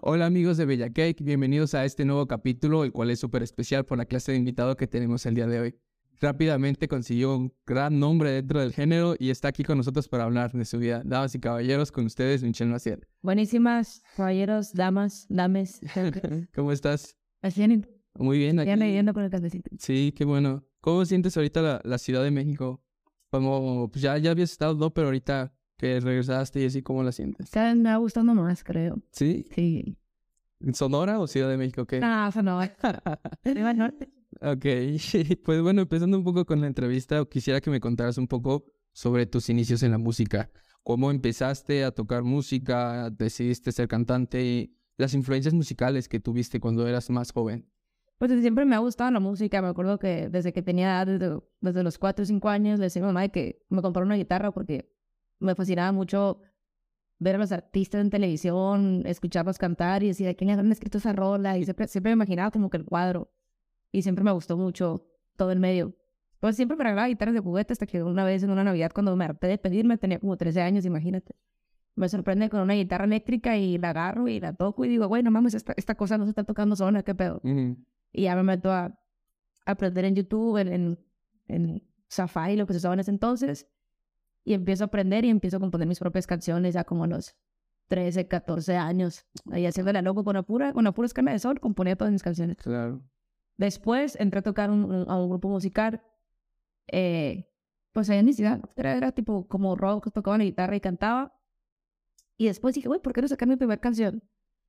Hola amigos de Bella Cake, bienvenidos a este nuevo capítulo, el cual es súper especial por la clase de invitado que tenemos el día de hoy. Rápidamente consiguió un gran nombre dentro del género y está aquí con nosotros para hablar de su vida. Damas y caballeros, con ustedes, Michelle Maciel. Buenísimas, caballeros, damas, dames. ¿Cómo estás? Así Muy bien. ya Aquí. leyendo con el cafecito. Sí, qué bueno. ¿Cómo sientes ahorita la, la Ciudad de México? Como, pues ya, ya habías estado, ¿no? Pero ahorita que regresaste y así, ¿cómo la sientes? Cada me va gustando más, creo. ¿Sí? Sí. ¿En ¿Sonora o Ciudad de México? ¿Qué? No. Arriba al norte. Ok, pues bueno, empezando un poco con la entrevista, quisiera que me contaras un poco sobre tus inicios en la música. ¿Cómo empezaste a tocar música? ¿Decidiste ser cantante? Y las influencias musicales que tuviste cuando eras más joven. Pues siempre me ha gustado la música. Me acuerdo que desde que tenía desde, desde los 4 o 5 años, le decía a mi mamá que me comprara una guitarra porque me fascinaba mucho ver a los artistas en televisión, escucharlos cantar y decir, ¿a quién habrán escrito esa rola? Y siempre, siempre me imaginaba como que el cuadro. Y siempre me gustó mucho todo el medio. Pues siempre me regalaba guitarras de juguete hasta que una vez en una Navidad cuando me harté de pedirme, tenía como 13 años, imagínate. Me sorprende con una guitarra eléctrica y la agarro y la toco y digo, bueno, mames, esta, esta cosa no se está tocando sola, ¿qué pedo? Ujú. Y ya me meto a, a aprender en YouTube, en, en, en Safari, lo que se usaba en ese entonces. Y empiezo a aprender y empiezo a componer mis propias canciones ya como a los 13, 14 años. Ahí haciendo la loco con la pura, con la pura escala de sol, componía todas mis canciones. Claro. Después entré a tocar un- a un grupo musical. Eh, pues allá en mi ciudad. Era, era tipo como rock, tocaba la guitarra y cantaba. Y después dije, güey, ¿por qué no sacar mi primera canción?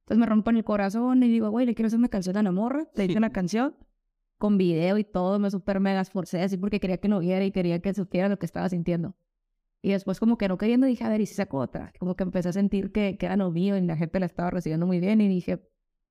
Entonces me rompo en el corazón y digo, güey, le quiero hacer una canción a la morra. Le hice una canción con video y todo. Me super mega esforcé así porque quería que no viera y quería que supiera lo que estaba sintiendo. Y después como que no queriendo dije, a ver, ¿y si saco otra? Como que empecé a sentir que, que era lo mío y la gente la estaba recibiendo muy bien y dije,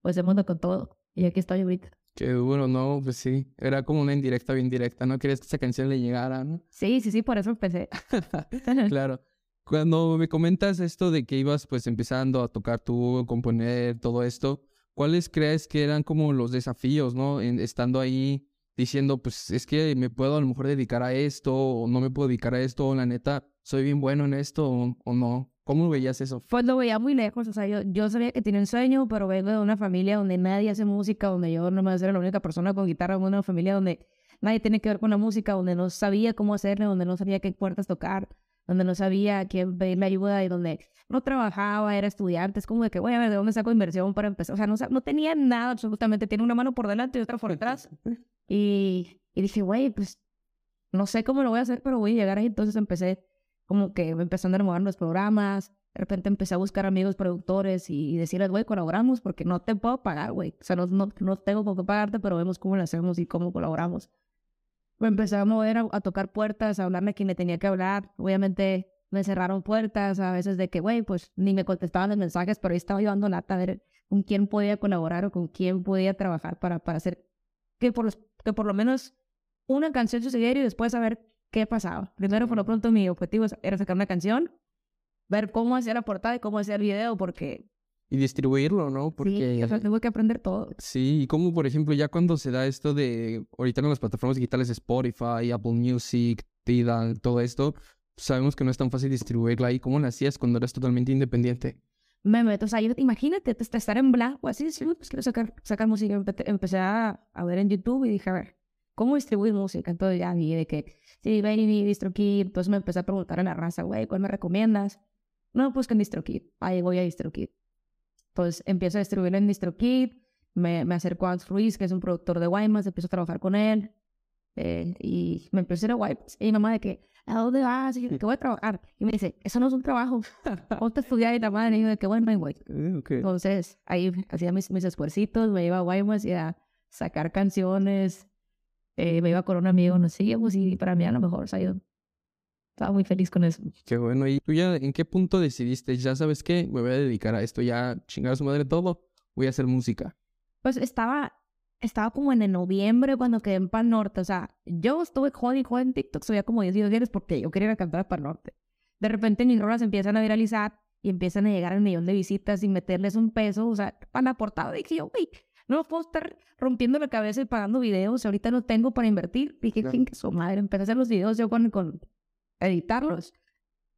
pues démoslo con todo. Y aquí estoy ahorita. Qué duro, ¿no? Pues sí. Era como una indirecta bien directa, ¿no? Querías que esa canción le llegara, ¿no? Sí, sí, sí, por eso empecé. Claro. Cuando me comentas esto de que ibas pues empezando a tocar tú, componer, todo esto, ¿cuáles crees que eran como los desafíos, ¿no? En- estando ahí diciendo, pues es que me puedo a lo mejor dedicar a esto o no me puedo dedicar a esto, o la neta, soy bien bueno en esto o, no. ¿Cómo veías eso? Pues lo veía muy lejos, o sea, yo, yo sabía que tenía un sueño, pero vengo de una familia donde nadie hace música, donde yo no me era la única persona con guitarra, de una familia donde nadie tiene que ver con la música, donde no sabía cómo hacerle, donde no sabía qué puertas tocar, donde no sabía a quién pedirle ayuda y donde no trabajaba, era estudiante, es como de que, voy a ver, ¿de dónde saco inversión para empezar? O sea, no, no tenía nada absolutamente, tiene una mano por delante y otra por detrás. Y, y dije, güey, pues no sé cómo lo voy a hacer, pero voy a llegar ahí. Entonces empecé como que empezando a remover los programas. De repente empecé a buscar amigos productores y, y decirles, güey, colaboramos porque no te puedo pagar, güey. O sea, no, no, no tengo con qué pagarte, pero vemos cómo lo hacemos y cómo colaboramos. Me empecé a mover, a, a tocar puertas, a hablarle a quien le tenía que hablar. Obviamente me cerraron puertas a veces de que, güey, pues ni me contestaban los mensajes, pero ahí estaba yo dando lata a ver con quién podía colaborar o con quién podía trabajar para, para hacer que por, los- que por lo menos una canción sucediera y después saber qué pasaba. Primero, por lo pronto, mi objetivo era sacar una canción, ver cómo hacía la portada y cómo hacía el video, porque Y distribuirlo, ¿no? sí, Porque... o sea, tengo que aprender todo. Sí, y como por ejemplo, ya cuando se da esto de ahorita en las plataformas digitales Spotify, Apple Music, Tidal, todo esto, sabemos que no es tan fácil distribuirla ahí. ¿Cómo lo hacías cuando eras totalmente independiente? Me meto, o sea, yo- imagínate te- te estar en blanco, así, sí, pues quiero sacar, sacar música. Empe- Empecé a, a ver en YouTube y dije, a ver, ¿cómo distribuir música? Entonces ya vi de que, sí, Baby, DistroKid. Entonces me empecé a preguntar a la raza, güey, ¿cuál me recomiendas? No, pues que en DistroKid. Ahí voy a DistroKid. Entonces empiezo a distribuir en DistroKid. Me, me acerco a Alex Ruiz, que es un productor de Guaymas, empiezo a trabajar con él. eh, y me empecé a ir a Guaymas. Y mi mamá de que, ¿a dónde vas? Y yo, que voy a trabajar. Y me dice, eso no es un trabajo. Ponte a estudiar. Y la madre, y yo de que, bueno, güey. Eh, ok. Entonces, ahí hacía mis, mis esfuercitos, me iba a Guaymas y a sacar canciones. eh, me iba con un amigo, nos seguíamos y para mí a lo mejor, o yo estaba muy feliz con eso. Qué bueno. ¿Y tú ya en qué punto decidiste? Ya sabes qué, me voy a dedicar a esto, ya chingar a su madre todo, voy a hacer música. Pues estaba, estaba como en el noviembre cuando quedé en Pan Norte, o sea, yo estuve jodiendo y jodiendo en TikTok, subía como 10 videos porque yo quería ir a cantar a Pan Norte. De repente mis rolas empiezan a viralizar y empiezan a llegar al millón de visitas sin meterles un peso, o sea, a la portada dije yo, güey, no puedo estar rompiendo la cabeza y pagando videos, ahorita no tengo para invertir. Dije, Claro. "Chingue su madre, empecé a hacer los videos yo con, con editarlos,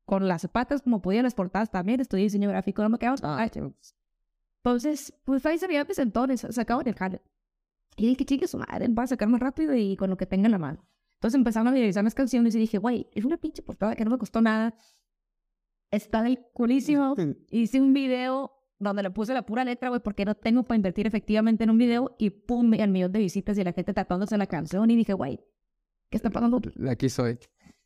con las patas como podía, las portadas también, estudié diseño gráfico, no me quedaba Ah, entonces, pues ahí se veía mis entones, sacaban el jale. Y dije, chingue su madre, va a sacar más rápido y con lo que tenga en la mano. Entonces empezaron a viralizar las canciones y dije, güey, es una pinche portada que no me costó nada. Está del culísimo. Hice un video donde le puse la pura letra, güey, porque no tengo para invertir efectivamente en un video y pum, el millón de visitas y la gente tratándose la canción y dije, güey, ¿qué está pasando? Aquí soy.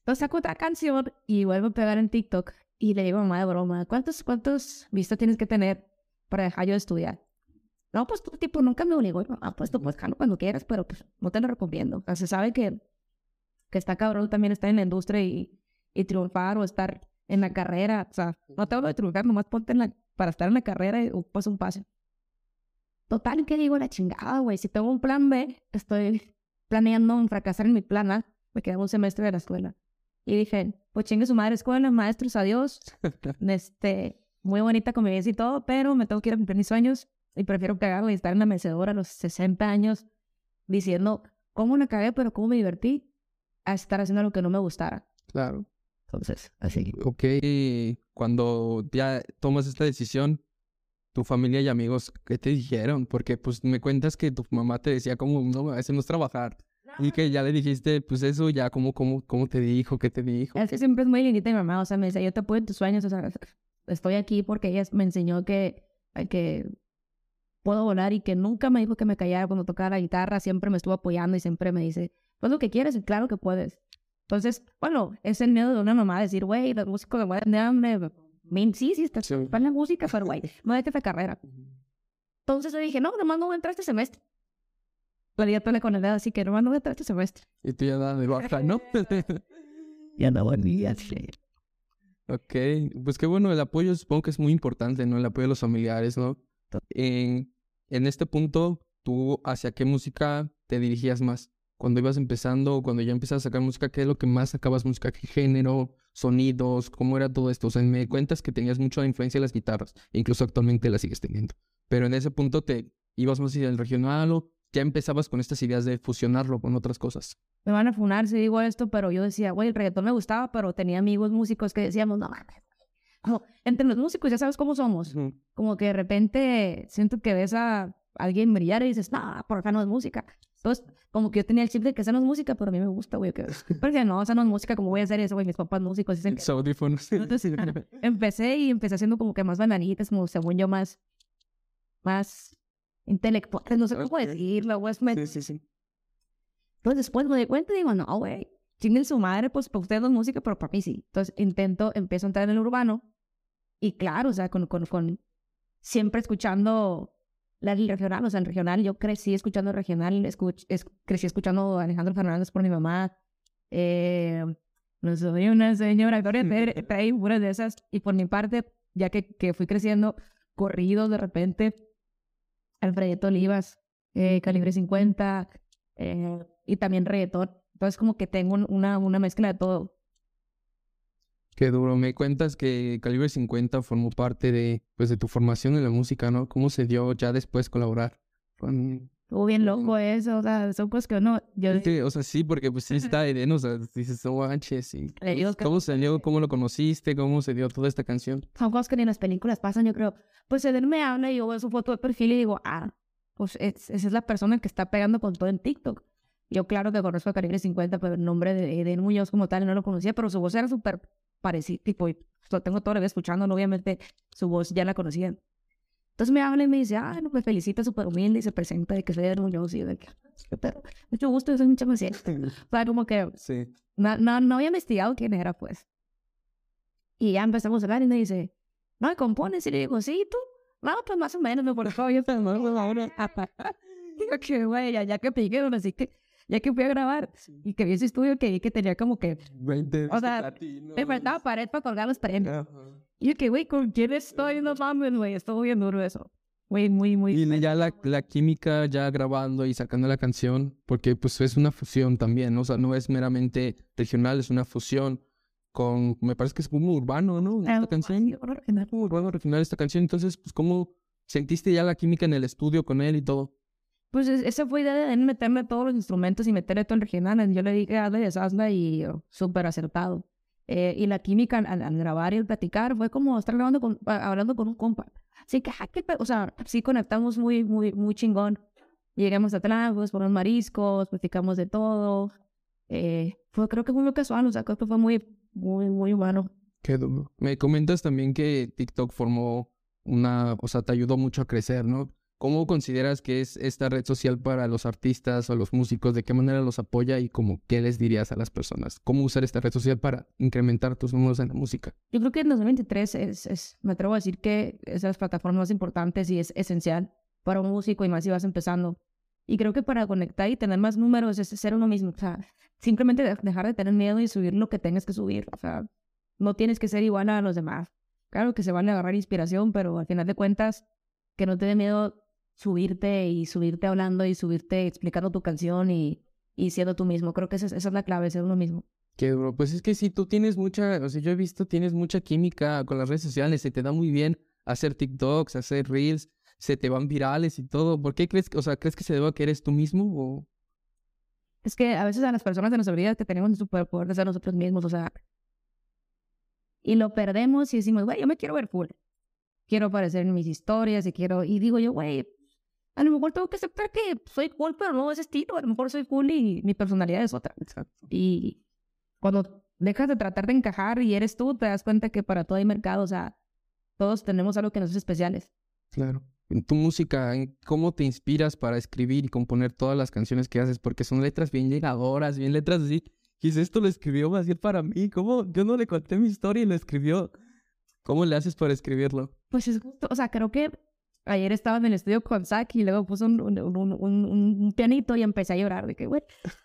Entonces saco otra canción y vuelvo a pegar en TikTok y le digo mamá de broma, ¿cuántos, cuántos vistas tienes que tener para dejar yo de estudiar? No, pues tú, tipo, nunca me obligó. Mamá, pues tú puedes dejarlo cuando quieras, pero pues no te lo recomiendo. O se sabe que, que está cabrón también estar en la industria y, triunfar o estar en la carrera. O sea, no te hablo de triunfar, nomás ponte en la, para estar en la carrera y pues un pase. Total, ¿qué digo? La chingada, güey. Si tengo un plan B, estoy planeando en fracasar en mi plan A. Me queda un semestre de la escuela. Y dije, pues chingue su madre escuela, maestros, adiós. Este, muy bonita convivencia y todo, pero me tengo que ir a cumplir mis sueños y prefiero cagarla y estar en la mecedora a los 60 años diciendo, ¿cómo la cagué, pero cómo me divertí? A estar haciendo lo que no me gustara. Claro. Entonces, así. Ok, cuando ya tomas esta decisión, tu familia y amigos, ¿qué te dijeron? Porque pues me cuentas que tu mamá te decía como, no, a veces no es trabajar. Y que ya le dijiste, pues eso ya, ¿cómo, cómo, cómo te dijo? ¿Qué te dijo? Es que siempre es muy lindita mi mamá, o sea, me dice, yo te apoyo en tus sueños, o sea, estoy aquí porque ella me enseñó que, que puedo volar y que nunca me dijo que me callara cuando tocaba la guitarra, siempre me estuvo apoyando y siempre me dice, pues lo que quieres, y claro que puedes. Entonces, bueno, es el miedo de una mamá decir, güey, los músicos me mueren de hambre, sí, sí, está Sí. para la música, pero güey, no la carrera. Entonces yo dije, no, nomás no voy a entrar este semestre. Toda con el dedo, así que nomás no voy a este semestre. Y tú ya nada de baja, ¿no? Ya no voy a hacer. Ok, pues qué bueno, el apoyo supongo que es muy importante, ¿no? El apoyo de los familiares, ¿no? En, en este punto, ¿tú hacia qué música te dirigías más? Cuando ibas empezando, o cuando ya empiezas a sacar música, ¿qué es lo que más sacabas música? ¿Qué género? ¿Sonidos? ¿Cómo era todo esto? O sea, me cuentas que tenías mucha influencia de las guitarras, incluso actualmente la sigues teniendo. Pero en ese punto te ibas más hacia el regional o ya empezabas con estas ideas de fusionarlo con otras cosas. me van a funar si digo esto, pero yo decía, güey, el reggaetón me gustaba, pero tenía amigos músicos que decíamos, no mames. Como, entre los músicos ya sabes cómo somos. Como que de repente siento que ves a alguien brillar y dices, no, por acá no es música. Entonces, como que yo tenía el chip de que esa no es música, pero a mí me gusta, güey. Que... Porque no, esa no es música, como voy a hacer eso, güey? Mis papás músicos dicen que... Entonces, empecé y empecé haciendo como que más bananitas, como según yo, más, más intelectuales, no sé cómo decirlo, güey. me- Sí, sí, sí. entonces después me di cuenta y digo, no, güey, chinguen su madre, pues para ustedes no es música, pero para mí sí. Entonces intento, empiezo a entrar en el urbano y claro, o sea, con, con, con siempre escuchando la regional, o sea, el regional, yo crecí escuchando regional, escuch, es- crecí escuchando a Alejandro Fernández por mi mamá, eh, no soy una señora, trae puras de esas, y por mi parte, ya que, que fui creciendo, corrido de repente, Alfredito Olivas, eh, Calibre 50, eh, y también reggaetón. Entonces como que tengo un- una, una mezcla de todo. Qué duro. Me cuentas que Calibre 50 formó parte de, pues, de tu formación en la música, ¿no? ¿Cómo se dio ya después colaborar con... Estuvo bien loco eso, o sea, son cosas que uno, yo Sí, o sea, sí, porque pues sí está Eden, o sea, dices, no manches, y... Que- ¿Cómo se dio? ¿Cómo lo conociste? ¿Cómo se dio toda esta canción? son cosas que ni en las películas pasan, yo creo. Pues Eden me habla y yo veo su foto de perfil y digo, ah, pues es- esa es la persona que está pegando con todo en TikTok. Yo claro que conozco a Calibre 50, pero el nombre de Eden Muñoz como tal no lo conocía, pero su voz era súper parecida, tipo, y lo tengo todo el día escuchando, obviamente su voz ya la conocía. Entonces me habla y me dice, ah, no, me felicita, súper humilde y se presenta de que soy Muñoz y de que, "Qué pedo, mucho gusto, yo soy mucha más O sea, como que Sí. no, no, no había investigado quién era, pues. Y ya empezamos a hablar y me dice, no, ¿me compones? Y le digo, sí, ¿tú? No, pues más o menos, me por favor, yo te pues ahora. Digo que, güey, ya, ya que piqué, así que, ya que fui a grabar y que vi ese estudio que vi que tenía como que, 20 O sea, me faltaba pared para colgar los premios. Y yo que, güey, ¿con quién estoy? No mames, güey, estuvo bien duro eso. Güey, muy, muy. Y ya la, la química, ya grabando y sacando la canción, porque pues es una fusión también, ¿no? O sea, no es meramente regional, es una fusión con, me parece que es como urbano, ¿no? Esta canción, urbano regional esta canción, entonces, pues, ¿cómo sentiste ya la química en el estudio con él y todo? Pues es- esa fue idea de meterme todos los instrumentos y meterle todo el regional. Yo le dije, hazle, deshazla y oh, súper acertado. Eh, y la química al, al- grabar y al platicar fue como estar grabando con, hablando con un compa. Así que, ah, o sea, sí conectamos muy, muy, muy chingón. Llegamos a Tlangos, por los mariscos, platicamos de todo. Eh, fue, creo que fue muy casual, o sea, creo que fue muy, muy, muy humano. Qué. Me comentas también que TikTok formó una, o sea, te ayudó mucho a crecer, ¿no? ¿Cómo consideras que es esta red social para los artistas o los músicos? ¿De qué manera los apoya y como qué les dirías a las personas? ¿Cómo usar esta red social para incrementar tus números en la música? Yo creo que en 2023 es, es, me atrevo a decir que es de las plataformas más importantes y es esencial para un músico y más si vas empezando. Y creo que para conectar y tener más números es ser uno mismo. O sea, simplemente de- dejar de tener miedo y subir lo que tengas que subir. O sea, no tienes que ser igual a los demás. Claro que se van a agarrar inspiración, pero al final de cuentas, que no te dé miedo subirte y subirte hablando y subirte explicando tu canción y, y siendo tú mismo. Creo que esa es, esa es la clave, ser uno mismo. Qué duro. Pues es que si tú tienes mucha, o sea, yo he visto, tienes mucha química con las redes sociales, se te da muy bien hacer TikToks, hacer Reels, se te van virales y todo. ¿Por qué crees, que- o sea, crees que se deba a que eres tú mismo o...? Es que a veces a las personas se nos olvida que tenemos el superpoder de ser nosotros mismos, o sea. Y lo perdemos y decimos, güey, yo me quiero ver full. Quiero aparecer en mis historias y quiero. Y digo yo, güey, a lo mejor tengo que aceptar que soy cool, pero no ese estilo. A lo mejor soy cool y mi personalidad es otra. Exacto. Y cuando dejas de tratar de encajar y eres tú, te das cuenta que para todo hay mercado, o sea, todos tenemos algo que nos hace especiales. Claro. En tu música, ¿en ¿cómo te inspiras para escribir y componer todas las canciones que haces? Porque son letras bien llegadoras, bien letras así. Y si esto lo escribió más bien para mí, ¿cómo? Yo no le conté mi historia y lo escribió. ¿Cómo le haces para escribirlo? Pues es justo, o sea, creo que ayer estaba en el estudio con Zach y luego puse un, un, un, un- pianito y empecé a llorar de que, güey,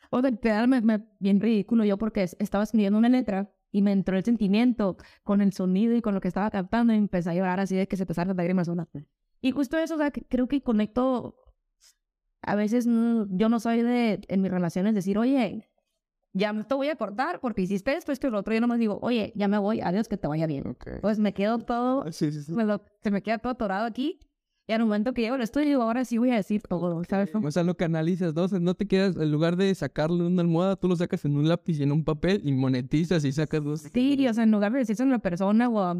o de quedarme me- bien ridículo yo porque es- estaba escribiendo una letra y me entró el sentimiento con el sonido y con lo que estaba cantando y empecé a llorar así de que se salen las lágrimas una. Y justo eso, o sea, que creo que conecto, a veces mm, yo no soy de, en mis relaciones, decir, oye, ya te voy a cortar porque hiciste esto, esto y lo otro, yo nomás digo, oye, ya me voy, adiós, que te vaya bien. Ok. Pues me quedo todo Sí, sí, sí. me lo- se me queda todo atorado aquí. Y al momento que llego al estudio, digo, ahora sí voy a decir todo, ¿sabes? O sea, lo canalizas, ¿no? O sea, no te quedas, en lugar de sacarlo en una almohada, tú lo sacas en un lápiz y en un papel y monetizas y sacas dos. Sí, o sea, en lugar de decirse a una persona o a,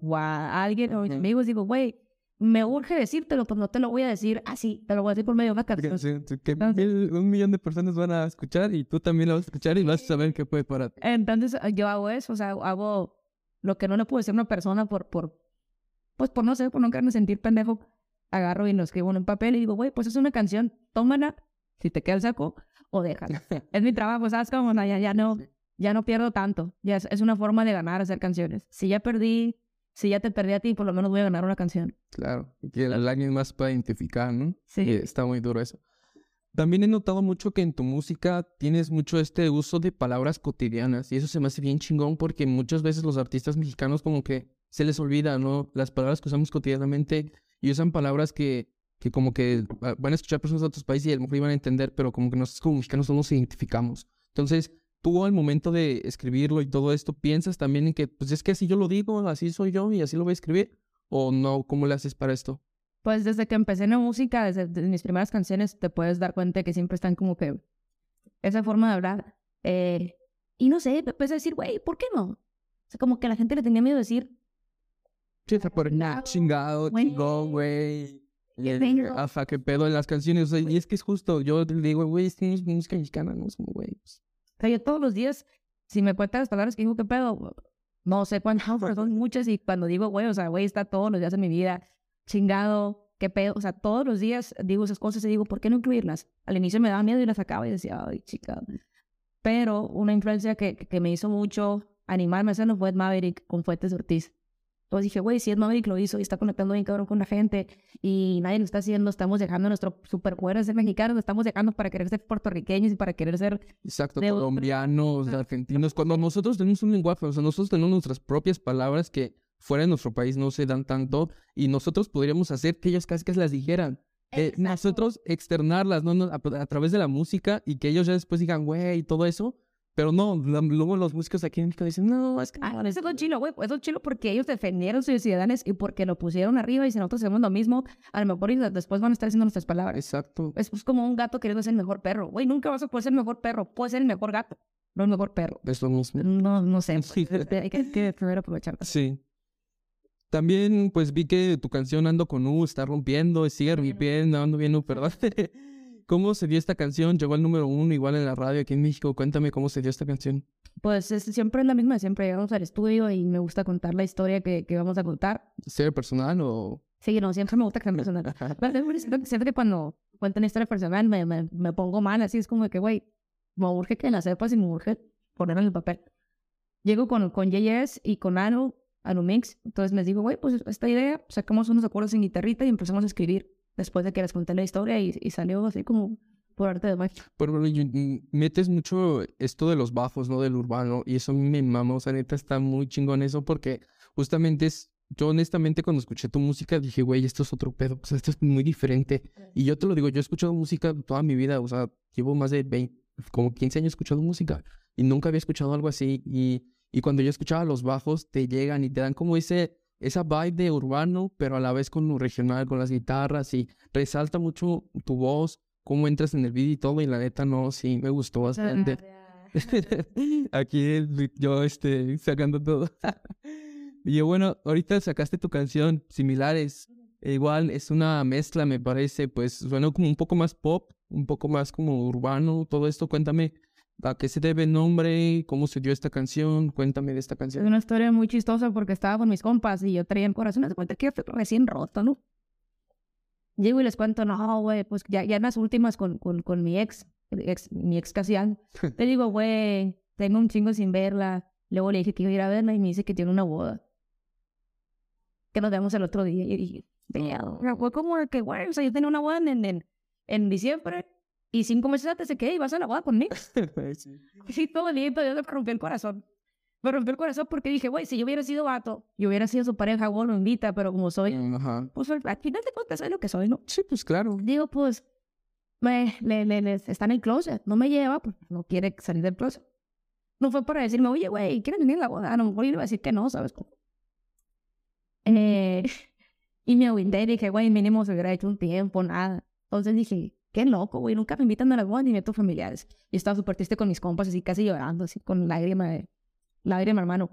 o a alguien o a mis amigos, digo, güey, me urge decírtelo, pues no te lo voy a decir así, te lo voy a decir por medio de una canción. Sí, sí, Que Entonces- mil- un millón de personas van a escuchar y tú también lo vas a escuchar y vas a saber qué puede para ti. Entonces yo hago eso, o sea, hago lo que no le puedo decir a una persona por, por, pues por no sé, por no quererme sentir pendejo. Agarro y lo escribo en un papel y digo, güey, pues es una canción, tómala, si te queda el saco, o déjala. es mi trabajo, ¿sabes? Como no, ya, ya no, ya no pierdo tanto. Ya es, es una forma de ganar hacer canciones. Si ya perdí, si ya te perdí a ti, por lo menos voy a ganar una canción. Claro, y que alguien más pueda identificar, ¿no? Sí. Y está muy duro eso. También he notado mucho que en tu música tienes mucho este uso de palabras cotidianas y eso se me hace bien chingón porque muchas veces los artistas mexicanos como que se les olvida, ¿no? Las palabras que usamos cotidianamente y usan palabras que, que como que van a escuchar personas de otros países y a lo mejor iban a entender, pero como que nosotros como mexicanos no nos identificamos. Entonces, tú al momento de escribirlo y todo esto, piensas también en que, pues es que así yo lo digo, así soy yo y así lo voy a escribir, o no, ¿cómo le haces para esto? Pues desde que empecé en la música, desde, mis primeras canciones, te puedes dar cuenta que siempre están como que esa forma de hablar. Eh, y no sé, empecé a decir, güey, ¿por qué no? O sea, como que la gente le tenía miedo de decir, Está por Chingado, chingado, güey. chingón, güey. Ajá, qué pedo en las canciones. o sea, y es que es justo, yo le digo, güey, es que es música mexicana, no es como, güey. pues, O sea, yo todos los días, si me cuentan las palabras que digo, ¿qué pedo? No sé cuántas, pero son muchas. Y cuando digo, güey, o sea, güey, está todos los días en mi vida, chingado, ¿qué pedo? O sea, todos los días digo esas cosas y digo, ¿por qué no incluirlas? Al inicio me daba miedo y las sacaba y decía, ay, chica. Pero una influencia que, que me hizo mucho animarme a hacerlo fue Maverick con Fuentes Ortiz. Entonces dije, güey, si Ed Maverick lo hizo y está conectando bien cabrón con la gente y nadie lo está haciendo, estamos dejando nuestro superpoder de ser mexicanos, estamos dejando para querer ser puertorriqueños y para querer ser Exacto, De- colombianos, argentinos. Cuando nosotros tenemos un lenguaje, o sea, nosotros tenemos nuestras propias palabras que fuera de nuestro país no se dan tanto y nosotros podríamos hacer que ellos casi que las dijeran. Eh, nosotros externarlas ¿no? No, a, a través de la música y que ellos ya después digan, güey, y todo eso, Pero no, luego los músicos aquí en México dicen, no, es que... Ah, eso es lo chilo, güey. Eso es chilo porque ellos defendieron sus ciudadanos y porque lo pusieron arriba y si nosotros hacemos lo mismo, a lo mejor después van a estar haciendo nuestras palabras. Exacto. Es pues, como un gato queriendo ser el mejor perro. Güey, nunca vas a poder ser el mejor perro. Puedes ser el mejor gato, no el mejor perro. Es lo mismo. No, no sé. Sí. Hay que, que primero aprovechar. Sí. También, pues vi que tu canción Ando con U está rompiendo, sigue rompiendo, ando bien U, perdón. ¿Cómo se dio esta canción? Llegó al número uno, igual en la radio aquí en México. Cuéntame cómo se dio esta canción. Pues es, siempre es la misma siempre. Llegamos al estudio y me gusta contar la historia que, que vamos a contar. ¿Serie personal o...? Sí, no, siempre me gusta que sea personal. Pero siento que cuando cuento una historia personal me, me, me pongo mal, así es como que, güey, me urge que la sepas y me urge ponerla en el papel. Llego con, con JS y con Anu, Anu Mix, entonces les digo, güey, pues esta idea, sacamos unos acuerdos en guitarrita y empezamos a escribir después de que les conté la historia y, y salió así como por arte de magia. Pero bueno, y metes mucho esto de los bajos, ¿no? Del urbano. Y eso me mama. O sea, neta, está muy chingón eso porque justamente es... Yo honestamente cuando escuché tu música dije, güey, esto es otro pedo. O sea, esto es muy diferente. Y yo te lo digo, yo he escuchado música toda mi vida. O sea, llevo más de 20, como 15 años escuchando música. Y nunca había escuchado algo así. Y, y cuando yo escuchaba los bajos, te llegan y te dan como ese... Esa vibe de urbano, pero a la vez con lo regional, con las guitarras y resalta mucho tu voz, cómo entras en el video y todo, y la neta no, sí, me gustó bastante. Aquí yo este, sacando todo. y bueno, ahorita sacaste tu canción, similares. E igual es una mezcla, me parece, pues suena como un poco más pop, un poco más como urbano, todo esto. Cuéntame a qué se debe el nombre, cómo se dio esta canción, cuéntame de esta Es canción. una historia muy chistosa porque estaba con mis compas y yo traía el corazón, de cuenta que recién roto, ¿no? Llego y les cuento, no, güey, pues ya, ya en las últimas con, con, con mi ex, ex, mi ex Casian, le digo, güey, tengo un chingo sin verla. Luego le dije que iba a ir a verla y me dice que tiene una boda. Que nos vemos el otro día. Y dije, fue como que, güey, o sea, yo tenía una boda en, en, en diciembre y cinco meses antes de que ibas a la boda conmigo. Sí, todo lindo, yo me rompió el corazón. Me rompió el corazón porque dije, güey, si yo hubiera sido vato, yo hubiera sido su pareja, bueno, invita, pero como soy, Ajá. pues al al final de cuentas soy lo que soy, ¿no? Sí, pues claro. Digo, pues, me, le, le, le- está en el closet, no me lleva, pues no quiere salir del closet. No fue para decirme, oye, güey, ¿quieres venir a la boda? A lo mejor yo le iba a decir que no, ¿sabes? Eh, y me agüité y dije, güey, mínimo se hubiera hecho un tiempo, nada. Entonces dije, qué loco, güey, nunca me invitan a las bodas ni meto familiares. Y estaba súper triste con mis compas, así casi llorando, así con lágrima de, lágrima, hermano.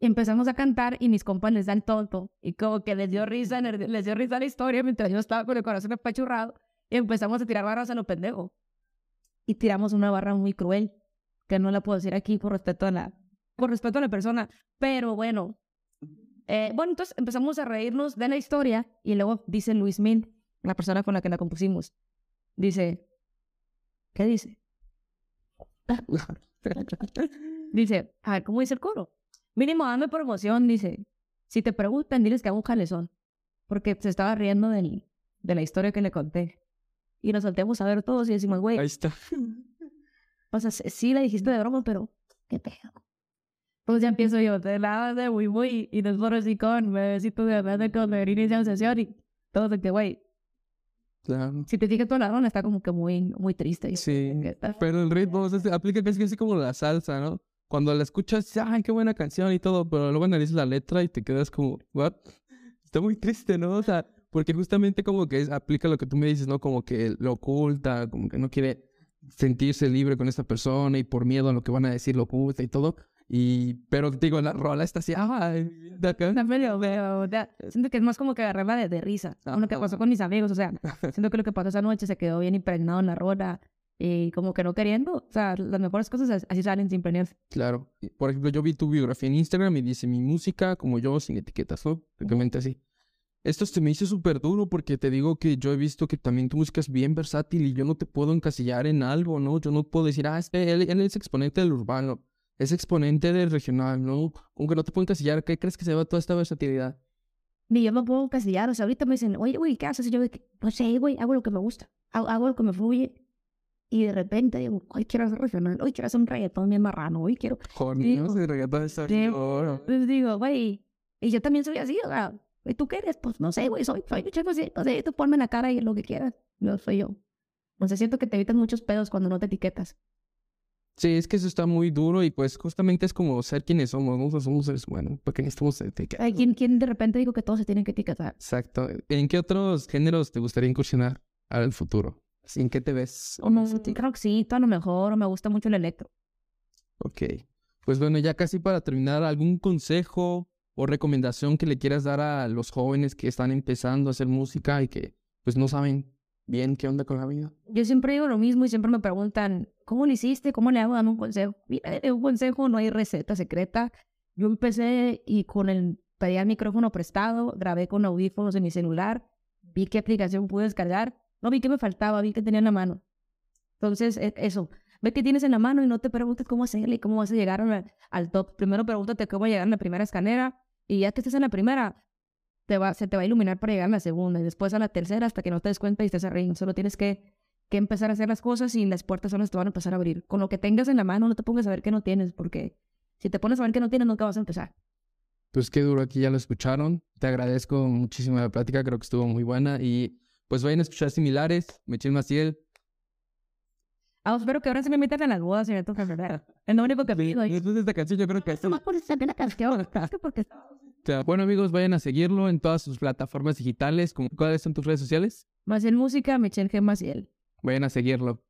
Y empezamos a cantar y mis compas les dan tonto. Y como que les dio risa, les dio risa la historia mientras yo estaba con el corazón apachurrado. Y empezamos a tirar barras a lo pendejo. Y tiramos una barra muy cruel, que no la puedo decir aquí por respeto a la, por respeto a la persona. Pero bueno. Eh, bueno, entonces empezamos a reírnos de la historia y luego dice Luis Min, la persona con la que la compusimos. Dice, ¿qué dice? Dice, a ver, ¿cómo dice el coro? Mínimo, dame promoción, dice. Si te preguntan, diles que hago un jalezón. Porque se estaba riendo del, de la historia que le conté. Y nos soltemos a ver todos y decimos, güey, Ahí está. o sea, sí la dijiste de broma, pero qué pedo. Pues ya empiezo yo, de lado de muy muy, y después así con bebecito de verdad de con la inicia sesión y todo de que, güey, Claro. si te fijas toda la ronda está como que muy, muy triste. Sí. Pero el ritmo o sea, se aplica casi así como la salsa, ¿no? Cuando la escuchas, ay, qué buena canción y todo, pero luego analizas la letra y te quedas como, what? Está muy triste, ¿no? O sea, porque justamente como que es- aplica lo que tú me dices, ¿no? Como que lo oculta, como que no quiere sentirse libre con esta persona y por miedo a lo que van a decir lo oculta y todo. Y, pero digo, la rola está así. Está medio, medio, ya, siento que es más como que agarrarla de, de risa. ¿no? Lo que pasó con mis amigos, o sea, siento que lo que pasó esa noche se quedó bien impregnado en la rola y como que no queriendo. O sea, las mejores cosas as- así salen sin planear. Claro. Por ejemplo, yo vi tu biografía en Instagram y dice mi música como yo, sin etiquetas, ¿no? Prácticamente así. Esto se me hizo súper duro porque te digo que yo he visto que también tu música es bien versátil y yo no te puedo encasillar en algo, ¿no? Yo no puedo decir, ah, él, él es exponente del urbano, es exponente del regional, ¿no? Como que no te puedo encasillar. ¿Qué crees que se va toda esta versatilidad? Ni yo me puedo casillar. O sea, ahorita me dicen, oye, güey, ¿qué haces? Y yo, no sé, güey, hago lo que me gusta. Hago, hago lo que me fluye. Y de repente digo, hoy quiero hacer regional, hoy quiero hacer un reggaetón bien marrano, hoy quiero. Joder, no reggaetón está sí. Entonces digo, güey, y yo también soy así, o sea, ¿y tú qué eres? Pues no sé, güey, soy, soy un chico así, no sé, tú ponme en la cara y lo que quieras. Yo soy yo. O sea, siento que te evitas muchos pedos cuando no te etiquetas. Sí, es que eso está muy duro y pues justamente es como ser quienes somos, ¿no? O sea, somos seres humanos, porque necesitamos etiquetas. Ay, ¿quién, ¿Quién de repente dijo que todos se tienen que etiquetar? Exacto. ¿En qué otros géneros te gustaría incursionar al futuro? ¿En qué te ves? O no, rockcito a lo mejor, o me gusta mucho el electro. Ok. Pues bueno, ya casi para terminar, ¿algún consejo o recomendación que le quieras dar a los jóvenes que están empezando a hacer música y que pues no saben bien qué onda con la vida? Yo siempre digo lo mismo y siempre me preguntan, ¿cómo lo hiciste? ¿Cómo le hago? Dame un consejo. Mira, eh, un consejo, no hay receta secreta. Yo empecé y con el, pedía el micrófono prestado, grabé con audífonos en mi celular, vi qué aplicación pude descargar, no vi qué me faltaba, vi que tenía en la mano. Entonces, e- eso, ve qué tienes en la mano y no te preguntes cómo hacerle y cómo vas a llegar al, al top. Primero pregúntate cómo llegar a la primera escanera y ya que estés en la primera, te va, se te va a iluminar para llegar a la segunda y después a la tercera hasta que no te des cuenta y estés arriba. Solo tienes que, que empezar a hacer las cosas y las puertas son las que te van a empezar a abrir. Con lo que tengas en la mano, no te pongas a ver qué no tienes, porque si te pones a ver qué no tienes, nunca vas a empezar. Pues qué duro, aquí ya lo escucharon. Te agradezco muchísimo la plática, creo que estuvo muy buena y pues vayan a escuchar similares. Michelle Maciel. Ah, espero que ahora se me metan en las bodas, señor ¿verdad? Es lo único que pido. y- Después de esta canción yo creo que Esto más por esa la canción. Es que porque sea, Bueno amigos, vayan a seguirlo en todas sus plataformas digitales. como- ¿Cuáles son tus redes sociales? Maciel Música, Michelle G. Maciel. Vayan a seguirlo.